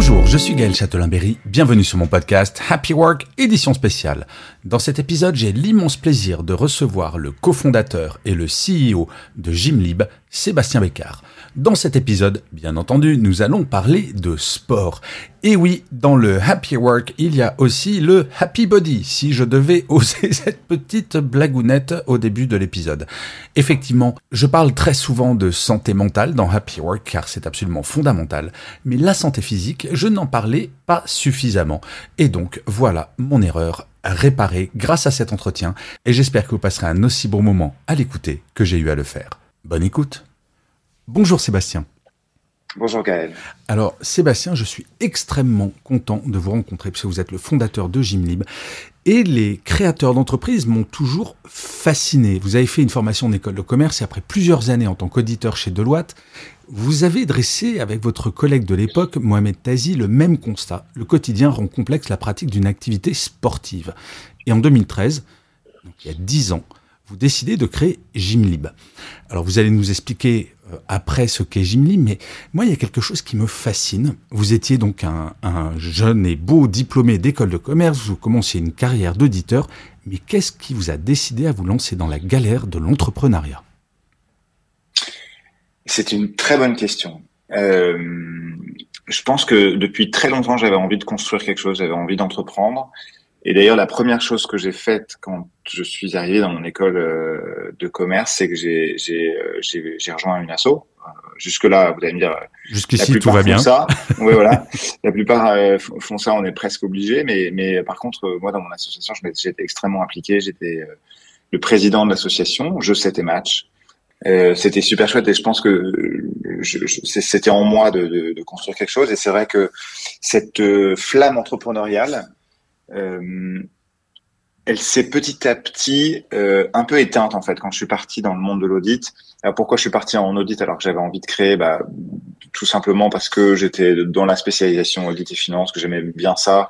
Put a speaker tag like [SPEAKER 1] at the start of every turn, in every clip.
[SPEAKER 1] Bonjour, je suis Gaël Châtelain-Berry, bienvenue sur mon podcast Happy Work édition spéciale. Dans cet épisode, j'ai l'immense plaisir de recevoir le cofondateur et le CEO de Gymlib, Sébastien Bécard. Dans cet épisode, bien entendu, nous allons parler de sport. Et oui, dans le Happy Work, il y a aussi le Happy Body, si je devais oser cette petite blagounette au début de l'épisode. Effectivement, je parle très souvent de santé mentale dans Happy Work, car c'est absolument fondamental, mais la santé physique, je n'en parlais pas suffisamment. Et donc, voilà mon erreur réparée grâce à cet entretien, et j'espère que vous passerez un aussi bon moment à l'écouter que j'ai eu à le faire. Bonne écoute Bonjour Sébastien.
[SPEAKER 2] Bonjour Gaël.
[SPEAKER 1] Alors Sébastien, je suis extrêmement content de vous rencontrer puisque vous êtes le fondateur de Gymlib et les créateurs d'entreprises m'ont toujours fasciné. Vous avez fait une formation en école de commerce et après plusieurs années en tant qu'auditeur chez Deloitte, vous avez dressé avec votre collègue de l'époque, Mohamed Tazi, le même constat. Le quotidien rend complexe la pratique d'une activité sportive. Et en 2013, donc il y a 10 ans, vous décidez de créer Gymlib. Alors vous allez nous expliquer euh, après ce qu'est Gymlib, mais moi il y a quelque chose qui me fascine. Vous étiez donc un, jeune et beau diplômé d'école de commerce, vous commenciez une carrière d'auditeur, mais qu'est-ce qui vous a décidé à vous lancer dans la galère de l'entrepreneuriat?
[SPEAKER 2] C'est une très bonne question. Euh, je pense que depuis très longtemps j'avais envie de construire quelque chose, j'avais envie d'entreprendre. Et d'ailleurs, la première chose que j'ai faite quand je suis arrivé dans mon école euh, de commerce, c'est que j'ai j'ai euh, j'ai rejoint une asso. Euh, jusque là, vous allez me dire.
[SPEAKER 1] Jusqu'ici, tout va bien.
[SPEAKER 2] Ça. oui, voilà. La plupart font ça, on est presque obligé. Mais mais par contre, moi, dans mon association, j'étais extrêmement impliqué. J'étais le président de l'association. Je et match. Euh, c'était super chouette et je pense que c'était en moi de, de, de, construire quelque chose et c'est vrai que cette flamme entrepreneuriale euh, elle s'est petit à petit euh, un peu éteinte en fait quand je suis parti dans le monde de l'audit. Alors pourquoi je suis parti en audit alors que j'avais envie de créer? Bah, Tout simplement parce que j'étais dans la spécialisation audit et finance, que j'aimais bien ça,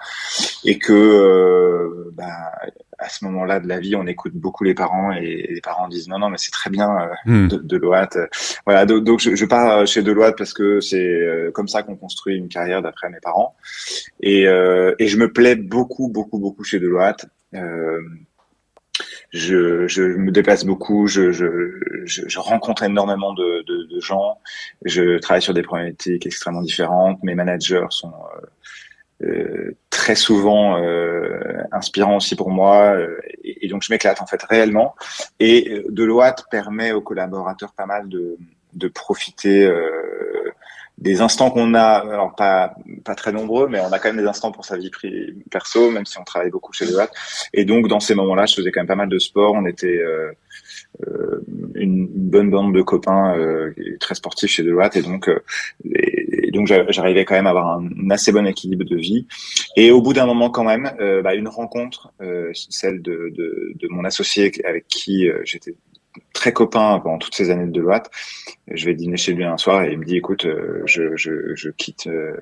[SPEAKER 2] et que euh, bah, à ce moment-là de la vie, on écoute beaucoup les parents et les parents disent non non mais c'est très bien euh, hmm. de, Deloitte. Voilà donc, donc je, je, pars chez Deloitte parce que c'est euh, comme ça qu'on construit une carrière d'après mes parents et, euh, et je me plais beaucoup beaucoup beaucoup chez Deloitte. Euh, je, je, me déplace beaucoup, je, je, je rencontre énormément de, de, de, gens, je travaille sur des problématiques extrêmement différentes, mes managers sont euh, euh très souvent euh, inspirants aussi pour moi, euh, et, et, donc je m'éclate en fait réellement. Et Deloitte permet aux collaborateurs pas mal de, de profiter des instants qu'on a, alors pas pas très nombreux, mais on a quand même des instants pour sa vie perso, même si on travaille beaucoup chez Deloitte. Et donc dans ces moments-là, je faisais quand même pas mal de sport. On était euh, euh une, bonne bande de copains euh, très sportifs chez Deloitte, et donc euh, et, donc j'arrivais quand même à avoir un, assez bon équilibre de vie. Et au bout d'un moment, quand même, euh, bah, une rencontre, celle de, de, de, mon associé avec qui j'étais très copain pendant toutes ces années de Deloitte. Je vais dîner chez lui un soir et il me dit, écoute, euh, je, je, je quitte euh,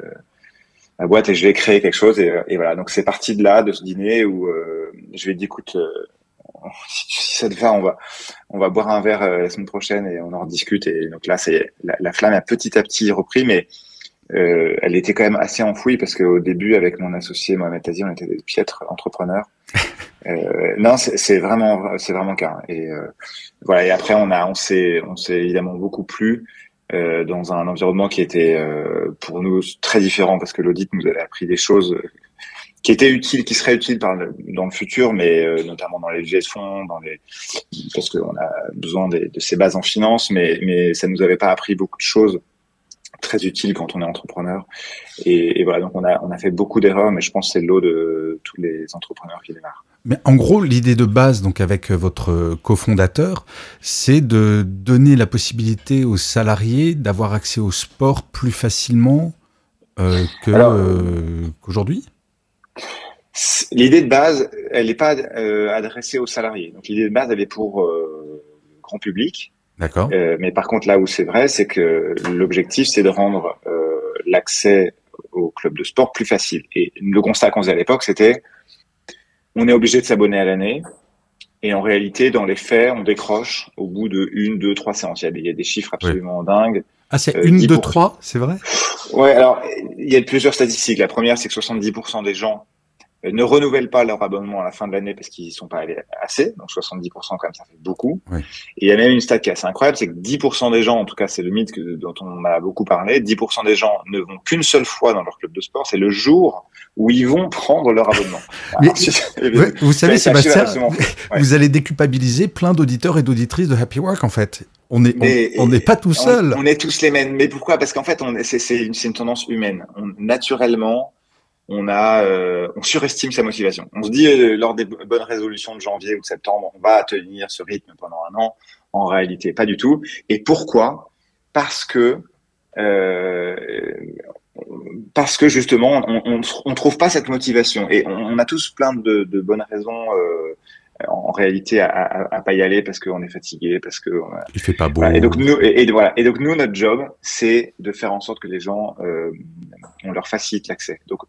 [SPEAKER 2] ma boîte et je vais créer quelque chose. Et, et voilà, donc c'est parti de là, de ce dîner où euh, je lui ai dit, écoute, si ça te va, on va, on va boire un verre la semaine prochaine et on en rediscute. Et donc là, c'est la, la, flamme a petit à petit repris, mais euh, elle était quand même assez enfouie parce qu'au début, avec mon associé Mohamed Tazi, on était des piètres entrepreneurs. Euh, non, c'est vraiment, c'est vraiment cas. Et euh, voilà. Et après, on a, on s'est, on s'est évidemment beaucoup plu euh, dans un environnement qui était euh, pour nous très différent parce que l'audit nous avait appris des choses qui étaient utiles, qui seraient utiles dans le futur, mais euh, notamment dans les levées de fonds, dans les, parce qu'on a besoin de, de ces bases en finance, mais mais ça nous avait pas appris beaucoup de choses très utiles quand on est entrepreneur. Et, et, voilà, donc on a, on a fait beaucoup d'erreurs, mais je pense que c'est l'eau de tous les entrepreneurs qui démarrent.
[SPEAKER 1] Mais en gros, l'idée de base, donc avec votre cofondateur, c'est de donner la possibilité aux salariés d'avoir accès au sport plus facilement euh, qu'aujourd'hui?
[SPEAKER 2] l'idée de base, elle n'est pas adressée aux salariés. Donc l'idée de base, elle est pour le grand public.
[SPEAKER 1] D'accord.
[SPEAKER 2] mais par contre, là où c'est vrai, c'est que l'objectif, c'est de rendre l'accès au club de sport plus facile. Et le constat qu'on faisait à l'époque, c'était on est obligé de s'abonner à l'année. Et en réalité, dans les faits, on décroche au bout de une, deux, trois séances. Il y a des, chiffres absolument dingues.
[SPEAKER 1] Ah, c'est euh, une, deux, trois, c'est vrai?
[SPEAKER 2] Ouais, alors, il y a plusieurs statistiques. La première, c'est que 70% des gens ne renouvellent pas leur abonnement à la fin de l'année parce qu'ils n'y sont pas allés assez. Donc 70% quand même, ça fait beaucoup. Et il y a même une stat qui est assez incroyable, c'est que 10% des gens, en tout cas c'est le mythe que, dont on a beaucoup parlé, 10% des gens ne vont qu'une seule fois dans leur club de sport. C'est le jour où ils vont prendre leur abonnement.
[SPEAKER 1] vous savez, Sébastien, vous allez déculpabiliser plein d'auditeurs et d'auditrices de Happy Work en fait. On n'est on, n'est pas tout seul.
[SPEAKER 2] On, est tous les mêmes. Mais pourquoi? Parce qu'en fait, c'est une, une tendance humaine. On, naturellement, on a, euh, on surestime sa motivation. On se dit euh, lors des bonnes résolutions de janvier ou de septembre, on va tenir ce rythme pendant un an. En réalité, pas du tout. Et pourquoi? Parce que euh, parce que justement, on, on, trouve pas cette motivation. Et on, a tous plein de, de bonnes raisons. en réalité, à, à, pas y aller parce qu'on est fatigué, parce que
[SPEAKER 1] il fait pas beau.
[SPEAKER 2] et donc nous, et, voilà. Et donc nous, notre job, c'est de faire en sorte que les gens, on leur facilite l'accès. Donc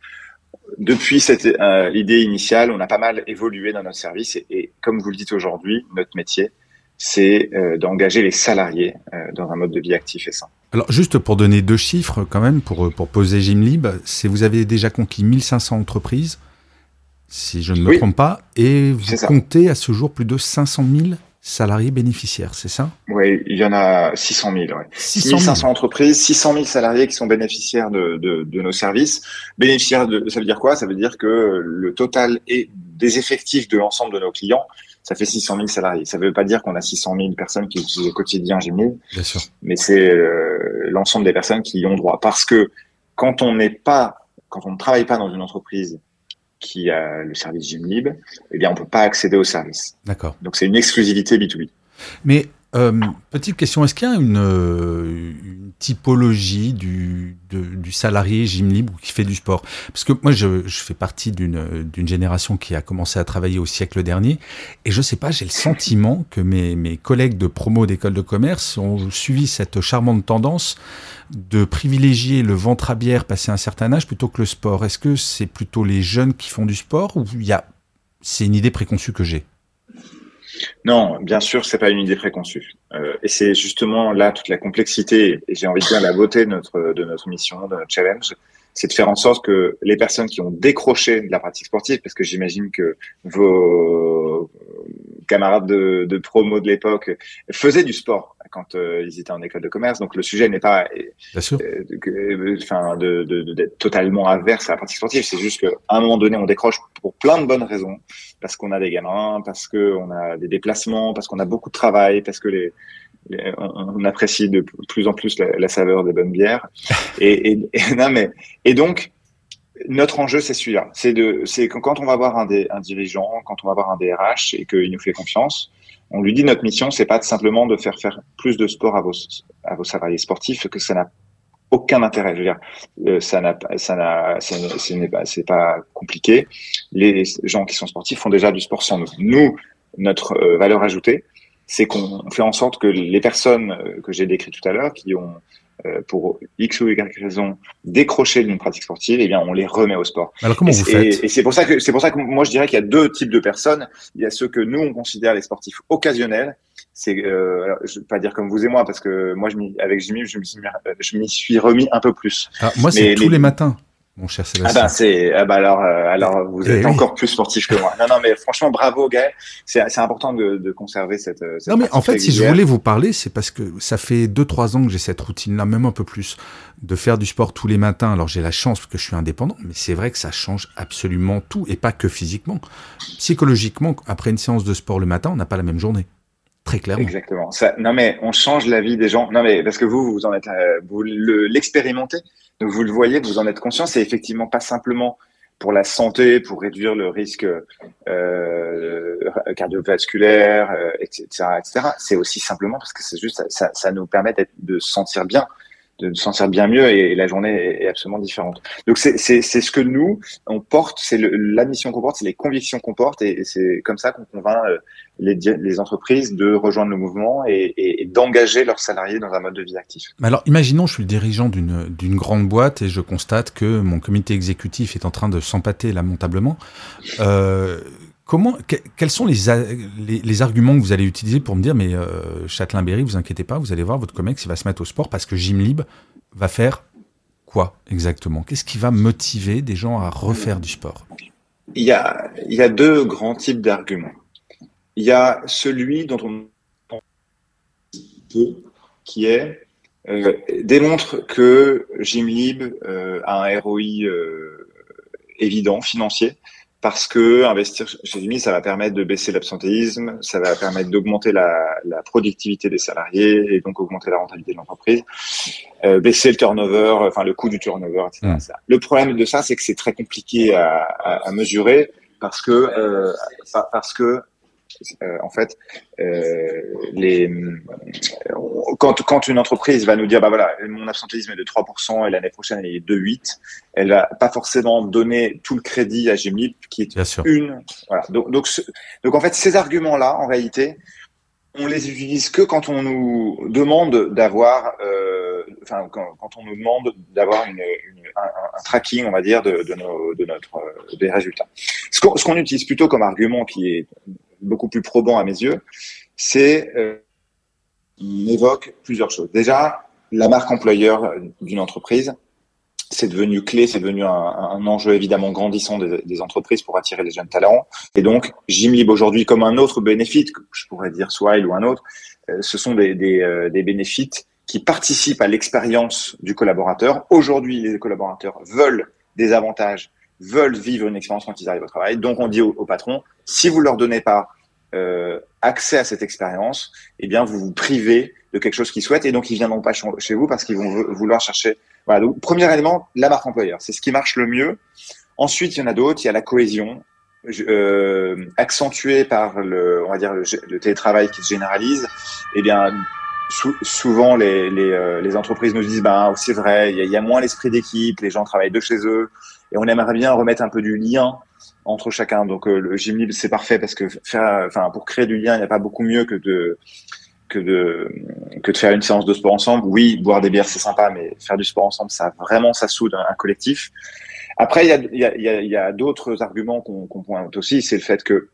[SPEAKER 2] depuis cette euh, idée initiale, on a pas mal évolué dans notre service et, comme vous le dites aujourd'hui, notre métier, c'est euh, d'engager les salariés euh, dans un mode de vie actif et sain.
[SPEAKER 1] Alors juste pour donner deux chiffres quand même, pour, pour poser Gymlib, c'est vous avez déjà conquis 1500 entreprises, si je ne me trompe pas, et vous comptez à ce jour plus de 500 000 salariés bénéficiaires, c'est ça?
[SPEAKER 2] Oui, il y en a 600 000. Ouais. 600 entreprises, 600 000 salariés qui sont bénéficiaires de, de, de, nos services. Bénéficiaires, de, ça veut dire quoi? Ça veut dire que le total est des effectifs de l'ensemble de nos clients, ça fait 600 000 salariés. Ça ne veut pas dire qu'on a 600 000 personnes qui utilisent au quotidien Gmail,
[SPEAKER 1] Bien sûr.
[SPEAKER 2] mais c'est euh, l'ensemble des personnes qui y ont droit. Parce que quand on n'est pas, quand on ne travaille pas dans une entreprise qui a le service Gymlib, eh bien, on peut pas accéder au service.
[SPEAKER 1] D'accord.
[SPEAKER 2] Donc, c'est une exclusivité B2B.
[SPEAKER 1] Mais euh, petite question, est-ce qu'il y a une, euh, typologie du, salarié gym libre qui fait du sport? Parce que moi, je, fais partie d'une génération qui a commencé à travailler au siècle dernier, et je sais pas, j'ai le sentiment que mes, mes collègues de promo d'école de commerce ont suivi cette charmante tendance de privilégier le ventre à bière passé un certain âge plutôt que le sport. Est-ce que c'est plutôt les jeunes qui font du sport ou il y a c'est une idée préconçue que j'ai?
[SPEAKER 2] Non, bien sûr, c'est pas une idée préconçue. Euh, et c'est justement là toute la complexité et j'ai envie de dire la beauté de notre de notre mission, de notre challenge, c'est de faire en sorte que les personnes qui ont décroché de la pratique sportive, parce que j'imagine que vos camarades de, de promo de l'époque faisaient du sport quand euh, ils étaient en école de commerce. Donc le sujet n'est pas,
[SPEAKER 1] euh,
[SPEAKER 2] enfin, de, d'être totalement averse à la pratique sportive. C'est juste qu'à un moment donné, on décroche pour plein de bonnes raisons, parce qu'on a des gamins, parce qu'on a des déplacements, parce qu'on a beaucoup de travail, parce que les, on, apprécie de plus en plus la, saveur des bonnes bières. Et, et, et, non, mais, et donc, notre enjeu, c'est celui-là. C'est de, c'est quand on va voir un, des, un dirigeant, quand on va voir un DRH et qu'il nous fait confiance, on lui dit notre mission, c'est pas simplement de faire faire plus de sport à vos, à vos salariés sportifs, que ça n'a aucun intérêt. Je veux dire, euh, ça n'a, ça n'a, ce n'est pas, c'est pas compliqué. Les gens qui sont sportifs font déjà du sport sans nous. Nous, notre euh, valeur ajoutée, c'est qu'on fait en sorte que les personnes euh, que j'ai décrites tout à l'heure, qui ont pour X ou Y raison décroché d'une pratique sportive, eh bien on les remet au sport.
[SPEAKER 1] Alors comment
[SPEAKER 2] et,
[SPEAKER 1] vous faites?
[SPEAKER 2] Et, c'est pour ça que c'est pour ça que moi je dirais qu'il y a deux types de personnes. Il y a ceux que nous on considère les sportifs occasionnels. C'est euh, je vais pas dire comme vous et moi parce que moi je avec Jimmy je m'y suis remis un peu plus.
[SPEAKER 1] Ah, moi c'est tous les matins mon cher Sébastien.
[SPEAKER 2] Ah ben c'est ah ben alors euh, alors vous eh êtes encore plus sportif que moi. Non non mais franchement bravo Gaël. C'est c'est important de, de conserver cette, cette
[SPEAKER 1] Non mais en fait si je voulais vous parler c'est parce que ça fait deux trois ans que j'ai cette routine là même un peu plus de faire du sport tous les matins. Alors j'ai la chance parce que je suis indépendant mais c'est vrai que ça change absolument tout et pas que physiquement. Psychologiquement après une séance de sport le matin on n'a pas la même journée. Très clairement.
[SPEAKER 2] Exactement. Ça, non mais on change la vie des gens. Non mais parce que vous vous en êtes euh, vous l'expérimentez. Donc vous le voyez, vous en êtes conscient, c'est effectivement pas simplement pour la santé, pour réduire le risque euh, cardiovasculaire, etc., etc. C'est aussi simplement parce que c'est juste ça, ça nous permet de se sentir bien de se sentir bien mieux et, la journée est, absolument différente. Donc c'est ce que nous on porte, c'est la mission qu'on porte, c'est les convictions qu'on porte et, c'est comme ça qu'on convainc euh, les, les, entreprises de rejoindre le mouvement et, et d'engager leurs salariés dans un mode de vie actif.
[SPEAKER 1] Alors imaginons je suis le dirigeant d'une grande boîte et je constate que mon comité exécutif est en train de s'empâter lamentablement. Euh, Comment, quels sont les, arguments que vous allez utiliser pour me dire, mais euh, Châtelain-Berry, vous inquiétez pas, vous allez voir, votre comex, il va se mettre au sport parce que Gymlib va faire quoi exactement? Qu'est-ce qui va motiver des gens à refaire du sport?
[SPEAKER 2] Il y, a, deux grands types d'arguments. Il y a celui dont on peu, qui est euh, démontre que Gymlib euh, a un ROI euh, évident, financier, parce que investir chez Jimmy, ça va permettre de baisser l'absentéisme, ça va permettre d'augmenter la, la, productivité des salariés et donc augmenter la rentabilité de l'entreprise, euh, baisser le turnover, enfin le coût du turnover, etc. Mmh. Le problème de ça, c'est que c'est très compliqué à, à, à, mesurer parce que euh, parce que euh, en fait, euh, les, quand, quand une entreprise va nous dire, bah voilà, mon absentéisme est de 3% et l'année prochaine il est de 8, elle va pas forcément donner tout le crédit à Gymlib qui est une. Voilà. Donc, donc, donc en fait, ces arguments-là, en réalité, on les utilise que quand on nous demande d'avoir, euh, enfin quand, quand, on nous demande d'avoir une, une, un, un, tracking, on va dire, de, de, nos, de notre des résultats. Ce qu'on utilise plutôt comme argument qui est beaucoup plus probant à mes yeux, c'est euh, évoque plusieurs choses. Déjà, la marque employeur d'une entreprise, c'est devenu clé, c'est devenu un, enjeu évidemment grandissant des, des, entreprises pour attirer les jeunes talents. Et donc, Gymlib aujourd'hui, comme un autre bénéfice, je pourrais dire Swile ou un autre, euh, ce sont des, des, euh, des bénéfices qui participent à l'expérience du collaborateur. Aujourd'hui, les collaborateurs veulent des avantages veulent vivre une expérience quand ils arrivent au travail. Donc on dit au, patron, si vous leur donnez pas euh, accès à cette expérience, eh bien vous vous privez de quelque chose qu'ils souhaitent et donc ils viendront pas chez vous parce qu'ils vont vouloir chercher. Voilà. Donc premier élément, la marque employeur, c'est ce qui marche le mieux. Ensuite, il y en a d'autres. Il y a la cohésion, euh, accentuée par le, on va dire le, télétravail qui se généralise. Eh bien, souvent les, les, euh, les, entreprises nous disent, ben c'est vrai, il y a, y a moins l'esprit d'équipe, les gens travaillent de chez eux, et on aimerait bien remettre un peu du lien entre chacun. Donc euh, le gym c'est parfait parce que enfin pour créer du lien, il n'y a pas beaucoup mieux que de que de faire une séance de sport ensemble. Oui, boire des bières c'est sympa, mais faire du sport ensemble, ça vraiment ça soude un, collectif. Après, il y a, d'autres arguments qu'on qu pointe aussi, c'est le fait que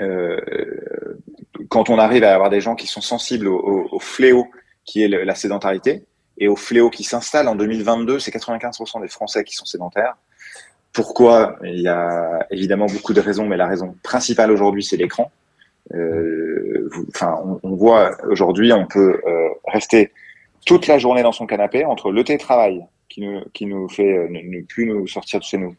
[SPEAKER 2] euh, quand on arrive à avoir des gens qui sont sensibles au, fléau qui est la sédentarité et au fléau qui s'installe en 2022, c'est 95% des Français qui sont sédentaires. Pourquoi Il y a évidemment beaucoup de raisons, mais la raison principale aujourd'hui, c'est l'écran. Euh, on, voit aujourd'hui, on peut euh, rester toute la journée dans son canapé entre le télétravail qui nous, qui nous fait euh, ne, plus nous sortir de chez nous,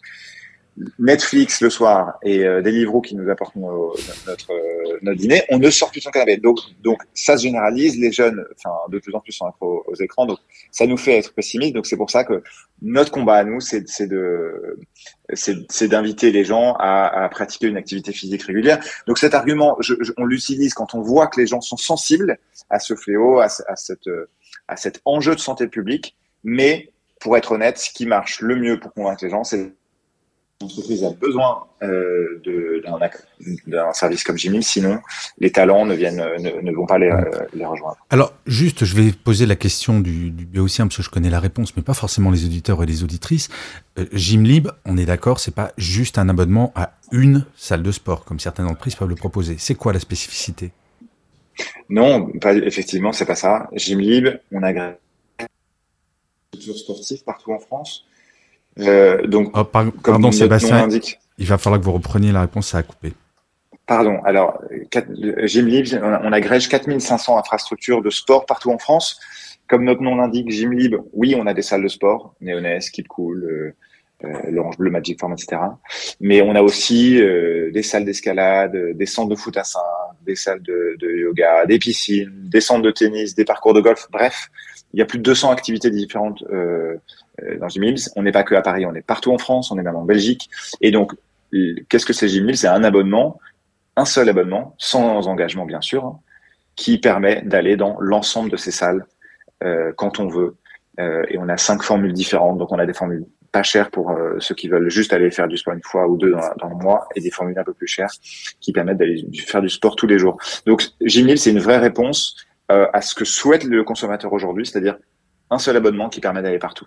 [SPEAKER 2] Netflix le soir et euh, Deliveroo qui nous apportent notre, euh, notre dîner, on ne sort plus de son canapé. Donc, donc ça se généralise. Les jeunes, enfin, de plus en plus sont accros aux écrans. Donc, ça nous fait être pessimistes. Donc, c'est pour ça que notre combat à nous, c'est de, c'est d'inviter les gens à, à, pratiquer une activité physique régulière. Donc, cet argument, je, je, on l'utilise quand on voit que les gens sont sensibles à ce fléau, à, à cette, à cet enjeu de santé publique. Mais pour être honnête, ce qui marche le mieux pour convaincre les gens, c'est l'entreprise a besoin euh, d'un service comme Jimmy, sinon les talents ne, viennent, ne, ne vont pas les, les, rejoindre.
[SPEAKER 1] Alors, juste, je vais poser la question du, du béotien, parce que je connais la réponse, mais pas forcément les auditeurs et les auditrices. Euh, Gymlib, on est d'accord, c'est pas juste un abonnement à une salle de sport, comme certaines entreprises peuvent le proposer. C'est quoi la spécificité?
[SPEAKER 2] Non, pas, effectivement, c'est pas ça. Gymlib, on agrège sportifs partout en France euh, donc,
[SPEAKER 1] oh, par, pardon, Sébastien, il va falloir que vous repreniez la réponse, ça a coupé.
[SPEAKER 2] Pardon, alors, Gymlib, on agrège 4500 infrastructures de sport partout en France. Comme notre nom l'indique, Gymlib, oui, on a des salles de sport, Néonès, Kid Cool, euh, euh, l'Orange Bleu, Magic Form, etc. Mais on a aussi euh, des salles d'escalade, des centres de foot à sein, des salles de, de, yoga, des piscines, des centres de tennis, des parcours de golf, bref, il y a plus de 200 activités différentes euh, dans Gym On n'est pas que à Paris, on est partout en France, on est même en Belgique. Et donc, qu'est-ce que c'est Gym C'est un abonnement, un seul abonnement, sans engagement bien sûr, qui permet d'aller dans l'ensemble de ces salles euh, quand on veut. Euh, et on a cinq formules différentes. Donc, on a des formules pas chères pour euh, ceux qui veulent juste aller faire du sport une fois ou deux dans, le mois et des formules un peu plus chères qui permettent d'aller faire du sport tous les jours. Donc, Gym c'est une vraie réponse euh, à ce que souhaite le consommateur aujourd'hui, c'est-à-dire un seul abonnement qui permet d'aller partout.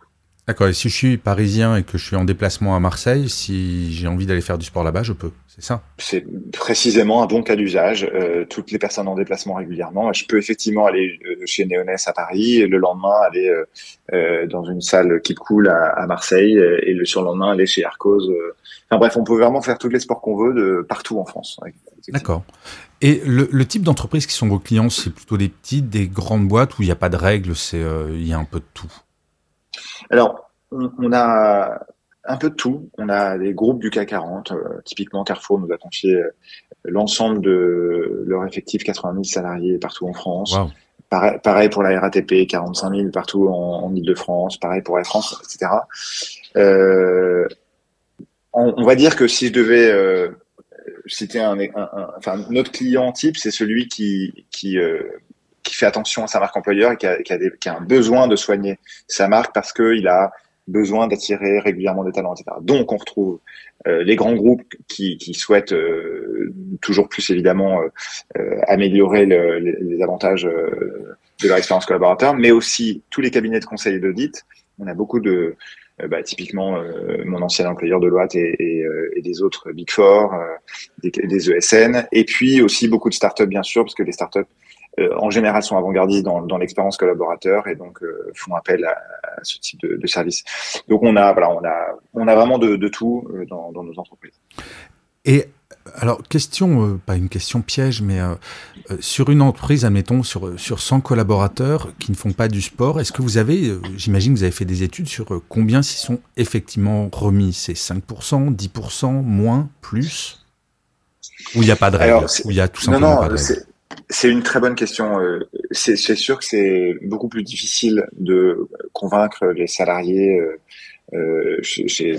[SPEAKER 1] D'accord, et si je suis parisien et que je suis en déplacement à Marseille, si j'ai envie d'aller faire du sport là-bas, je peux, c'est ça?
[SPEAKER 2] C'est précisément un bon cas d'usage. Euh, toutes les personnes en déplacement régulièrement, je peux effectivement aller euh, chez Néonès à Paris, et le lendemain aller euh, euh, dans une salle qui coule à, à, Marseille, et le surlendemain aller chez Arcos. Enfin bref, on peut vraiment faire tous les sports qu'on veut de partout en France.
[SPEAKER 1] D'accord. Et le, le type d'entreprise qui sont vos clients, c'est plutôt des petites, des grandes boîtes où il n'y a pas de règles, c'est il y a un peu de tout?
[SPEAKER 2] Alors, on, a un peu de tout. On a des groupes du CAC 40. Euh, typiquement, Carrefour nous a confié euh, l'ensemble de leur effectif 80 000 salariés partout en France. Pareil, pour la RATP, 45 000 partout en, en Ile-de-France. Pareil pour Air France, etc. Euh, on, va dire que si je devais euh, citer un, enfin notre client type, c'est celui qui qui qui fait attention à sa marque employeur et qui a, qui a, des, qui a un besoin de soigner sa marque parce qu'il a besoin d'attirer régulièrement des talents, etc. Donc, on retrouve euh, les grands groupes qui, qui souhaitent euh, toujours plus évidemment euh, améliorer le, les, les, avantages de leur expérience collaborateur, mais aussi tous les cabinets de conseil et d'audit. On a beaucoup de, bah, typiquement mon ancien employeur de Loite et, et, et, des autres Big Four, des, des, ESN, et puis aussi beaucoup de startups bien sûr, parce que les startups euh, en général sont avant-gardistes dans, dans l'expérience collaborateur et donc euh, font appel à, ce type de, de, service. Donc on a voilà, on a on a vraiment de, de tout euh, dans, dans, nos entreprises.
[SPEAKER 1] Et alors, question, pas une question piège, mais euh, sur une entreprise, admettons, sur, sur 100 collaborateurs qui ne font pas du sport, est-ce que vous avez, j'imagine que vous avez fait des études sur combien s'y sont effectivement remis? C'est 5%, 10%, moins, plus? Ou il n'y a pas de règle Ou il y a tout simplement non, non, pas de règle
[SPEAKER 2] c'est une très bonne question. Euh, c'est sûr que c'est beaucoup plus difficile de convaincre les salariés euh, euh chez, chez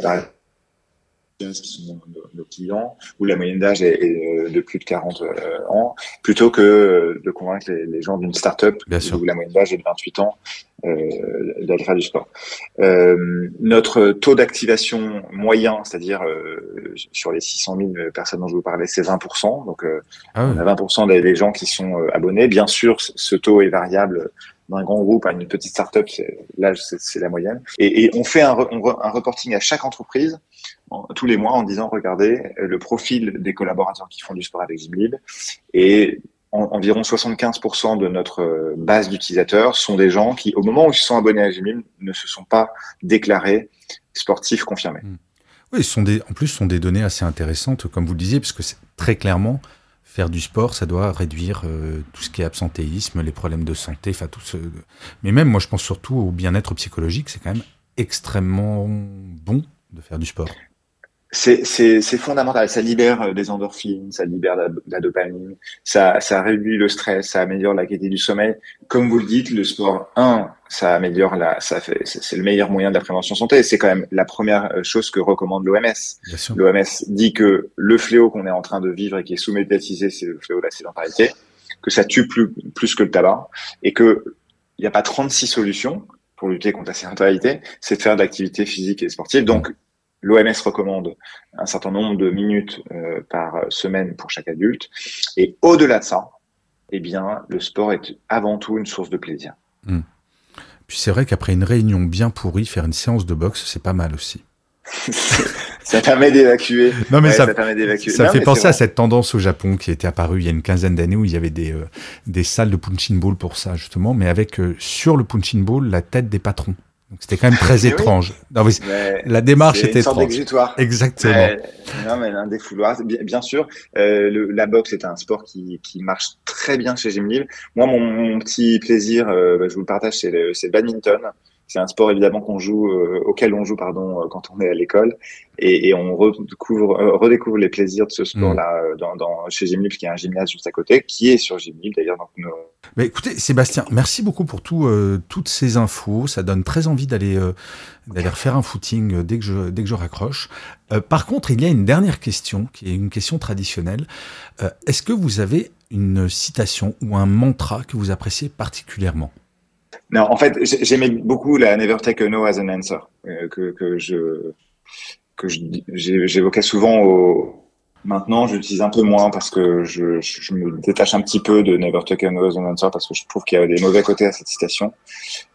[SPEAKER 2] qui sont nos, clients, où la moyenne d'âge est, est, de plus de 40 euh, ans, plutôt que de convaincre les, les gens d'une start-up où la moyenne d'âge est de 28 ans euh, d'aller faire du sport. Euh, notre taux d'activation moyen, c'est-à-dire euh, sur les 600 000 personnes dont je vous parlais, c'est 20%. Donc, euh, ah on a 20% des, gens qui sont euh, abonnés. Bien sûr, ce taux est variable d'un grand groupe à une petite start-up. Là, c'est la moyenne. Et, on fait un, reporting à chaque entreprise tous les mois en disant regardez le profil des collaborateurs qui font du sport avec Gymlib et environ 75% de notre euh, base d'utilisateurs sont des gens qui, au moment où ils sont abonnés à Gymlib, ne se sont pas déclarés sportifs confirmés. Hmm.
[SPEAKER 1] Oui, en plus, ce sont des données assez intéressantes, comme vous le disiez, parce que c'est très clairement faire du sport, ça doit réduire euh, tout ce qui est absentéisme, les problèmes de santé, enfin tout ce. Mais même, moi, je pense surtout au bien-être psychologique. C'est quand même extrêmement bon de faire du sport.
[SPEAKER 2] C'est fondamental. Ça libère euh, des endorphines, ça libère la, la, dopamine, ça, ça réduit le stress, ça améliore la qualité du sommeil. Comme vous le dites, le sport, un, ça améliore la, ça fait, c'est le meilleur moyen de la prévention santé. C'est quand même la première euh, chose que recommande l'OMS. L'OMS dit que le fléau qu'on est en train de vivre et qui est sous-médiatisé, c'est le fléau de la sédentarité, que ça tue plus, plus que le tabac et que il n'y a pas 36 solutions pour lutter contre la sédentarité, c'est de faire de l'activité physique et sportive. Donc, L'OMS recommande un certain nombre de minutes euh, par semaine pour chaque adulte. Et au-delà de ça, eh bien, le sport est avant tout une source de plaisir. Hmm.
[SPEAKER 1] Puis c'est vrai qu'après une réunion bien pourrie, faire une séance de boxe, c'est pas mal aussi.
[SPEAKER 2] ça permet d'évacuer.
[SPEAKER 1] Non mais ça, ça, fait penser à cette tendance au Japon qui était apparue il y a une quinzaine d'années où il y avait des, euh, des salles de punching ball pour ça justement, mais avec euh, sur le punching ball la tête des patrons c'était quand même très étrange. Non, la démarche était étrange. Exactement.
[SPEAKER 2] non, mais un défouloir. Bien, bien sûr, euh, le, la boxe est un sport qui, qui marche très bien chez Gymlib. Moi, mon, mon, petit plaisir, euh, bah, je vous le partage, c'est le, badminton. C'est un sport évidemment qu'on joue, euh, auquel on joue pardon euh, quand on est à l'école, et, et, on redécouvre, euh, redécouvre les plaisirs de ce sport-là mmh. dans, dans, chez Gymlib, qui est un gymnase juste à côté, qui est sur Gymlib d'ailleurs. Nous...
[SPEAKER 1] Mais écoutez, Sébastien, merci beaucoup pour tout, toutes ces infos. Ça donne très envie d'aller d'aller refaire un footing dès que je dès que je raccroche. par contre, il y a une dernière question qui est une question traditionnelle. Est-ce que vous avez une citation ou un mantra que vous appréciez particulièrement?
[SPEAKER 2] Non, en fait, j'aimais beaucoup la Never Take a No as an Answer euh, que, que je que j'évoquais souvent au, Maintenant, j'utilise un peu moins parce que je, je, me détache un petit peu de Never Take a No as an Answer parce que je trouve qu'il y a des mauvais côtés à cette citation.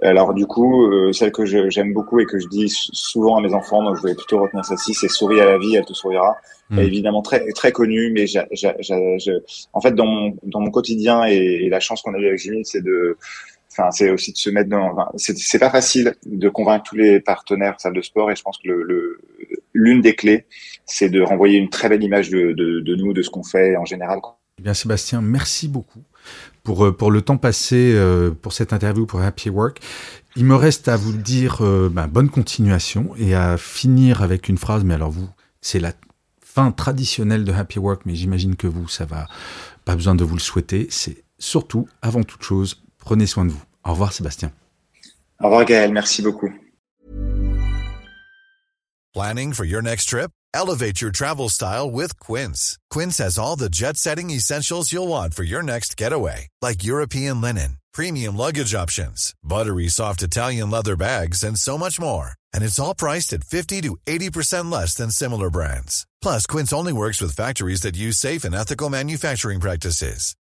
[SPEAKER 2] Alors du coup, euh, celle que j'aime beaucoup et que je dis souvent à mes enfants, donc je vais plutôt retenir celle-ci, c'est souris à la vie, elle te sourira. Mmh. Évidemment très très connue, mais en fait dans mon dans mon quotidien et, et la chance qu'on a eu avec Jimmy, c'est de C'est aussi de se mettre dans. Enfin, c'est pas facile de convaincre tous les partenaires salle de sport, et je pense que l'une des clés, c'est de renvoyer une très belle image de, nous, de ce qu'on fait en général.
[SPEAKER 1] Eh bien, Sébastien, merci beaucoup pour euh, le temps passé euh, pour cette interview pour Happy Work. Il me reste à vous dire euh, ben, bonne continuation et à finir avec une phrase. Mais alors vous, c'est la fin traditionnelle de Happy Work, mais j'imagine que vous, ça va pas besoin de vous le souhaiter. C'est surtout, avant toute chose, Prenez soin de vous. Au revoir Sébastien.
[SPEAKER 2] Au revoir Gaël, merci beaucoup.
[SPEAKER 3] Planning for your next trip? Elevate your travel style with Quince. Quince has all the jet-setting essentials you'll want for your next getaway, like European linen, premium luggage options, buttery soft Italian leather bags, and so much more. And it's all priced at 50 to 80% less than similar brands. Plus, Quince only works with factories that use safe and ethical manufacturing practices.